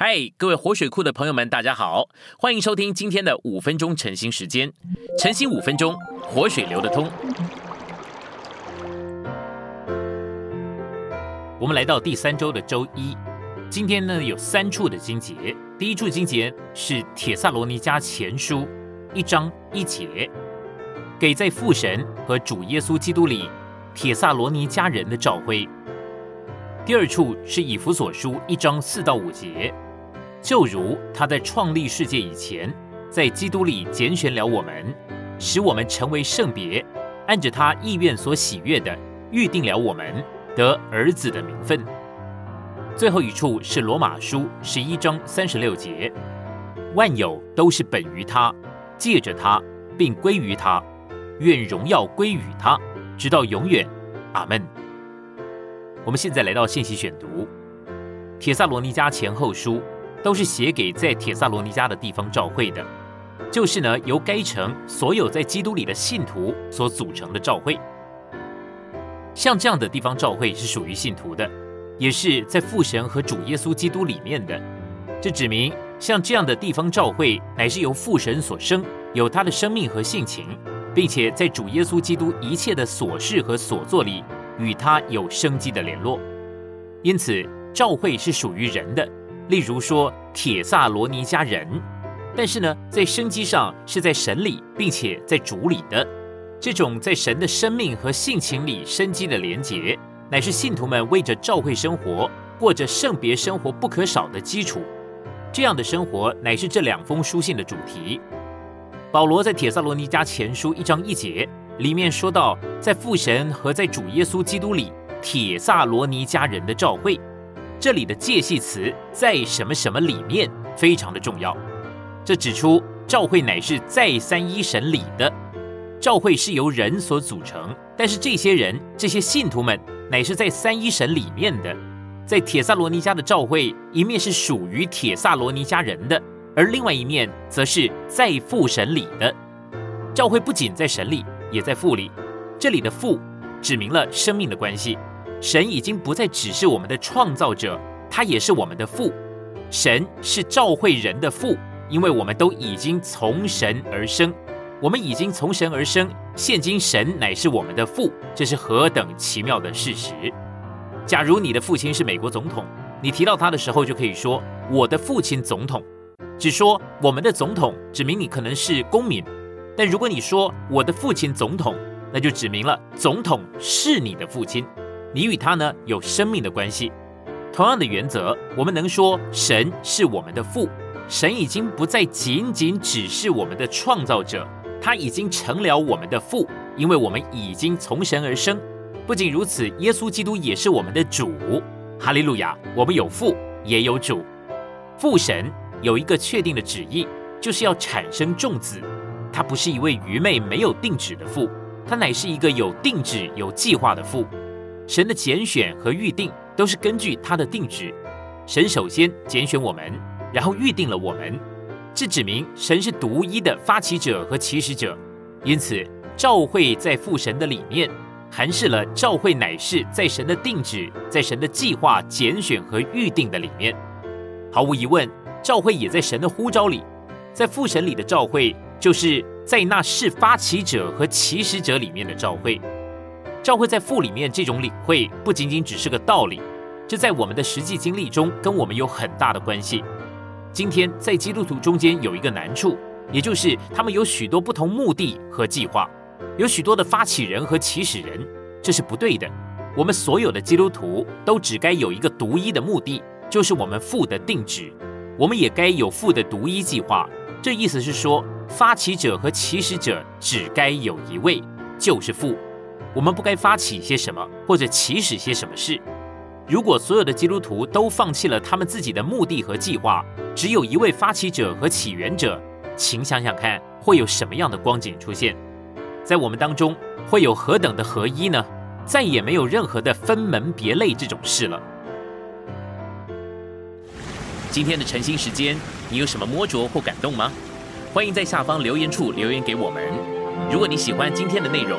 嗨，各位活水库的朋友们，大家好，欢迎收听今天的五分钟晨兴时间。晨兴五分钟，活水流得通。我们来到第三周的周一，今天呢有三处的经节。第一处经节是铁萨罗尼迦前书一章一节，给在父神和主耶稣基督里铁萨罗尼迦人的召会。第二处是以弗所书一章四到五节。就如他在创立世界以前，在基督里拣选了我们，使我们成为圣别，按着他意愿所喜悦的，预定了我们得儿子的名分。最后一处是罗马书十一章三十六节：万有都是本于他，借着他，并归于他，愿荣耀归于他，直到永远。阿门。我们现在来到信息选读，《铁萨罗尼迦前后书》。都是写给在铁萨罗尼迦的地方教会的，就是呢由该城所有在基督里的信徒所组成的教会。像这样的地方教会是属于信徒的，也是在父神和主耶稣基督里面的。这指明像这样的地方教会乃是由父神所生，有他的生命和性情，并且在主耶稣基督一切的所事和所作里与他有生机的联络。因此，教会是属于人的。例如说铁萨罗尼迦人，但是呢，在生机上是在神里，并且在主里的这种在神的生命和性情里生机的连结，乃是信徒们为着照会生活过着圣别生活不可少的基础。这样的生活乃是这两封书信的主题。保罗在铁萨罗尼迦前书一章一节里面说到，在父神和在主耶稣基督里，铁萨罗尼迦人的召会。这里的介系词在什么什么里面非常的重要，这指出教会乃是在三一神里的，教会是由人所组成，但是这些人这些信徒们乃是在三一神里面的，在铁萨罗尼迦的教会一面是属于铁萨罗尼迦人的，而另外一面则是在父神里的，教会不仅在神里，也在父里，这里的父指明了生命的关系。神已经不再只是我们的创造者，他也是我们的父。神是召会人的父，因为我们都已经从神而生，我们已经从神而生。现今神乃是我们的父，这是何等奇妙的事实！假如你的父亲是美国总统，你提到他的时候，就可以说我的父亲总统。只说我们的总统，指明你可能是公民；但如果你说我的父亲总统，那就指明了总统是你的父亲。你与他呢有生命的关系，同样的原则，我们能说神是我们的父，神已经不再仅仅只是我们的创造者，他已经成了我们的父，因为我们已经从神而生。不仅如此，耶稣基督也是我们的主，哈利路亚！我们有父，也有主。父神有一个确定的旨意，就是要产生众子。他不是一位愚昧没有定旨的父，他乃是一个有定旨、有计划的父。神的拣选和预定都是根据他的定旨。神首先拣选我们，然后预定了我们。这指明神是独一的发起者和起始者。因此，召会在父神的里面，含示了召会乃是在神的定旨、在神的计划拣选和预定的里面。毫无疑问，召会也在神的呼召里。在父神里的召会，就是在那是发起者和起始者里面的召会。教会在父里面这种领会，不仅仅只是个道理，这在我们的实际经历中跟我们有很大的关系。今天在基督徒中间有一个难处，也就是他们有许多不同目的和计划，有许多的发起人和起始人，这是不对的。我们所有的基督徒都只该有一个独一的目的，就是我们父的定旨。我们也该有父的独一计划。这意思是说，发起者和起始者只该有一位，就是父。我们不该发起些什么，或者起始些什么事。如果所有的基督徒都放弃了他们自己的目的和计划，只有一位发起者和起源者，请想想看，会有什么样的光景出现？在我们当中会有何等的合一呢？再也没有任何的分门别类这种事了。今天的晨兴时间，你有什么摸着或感动吗？欢迎在下方留言处留言给我们。如果你喜欢今天的内容，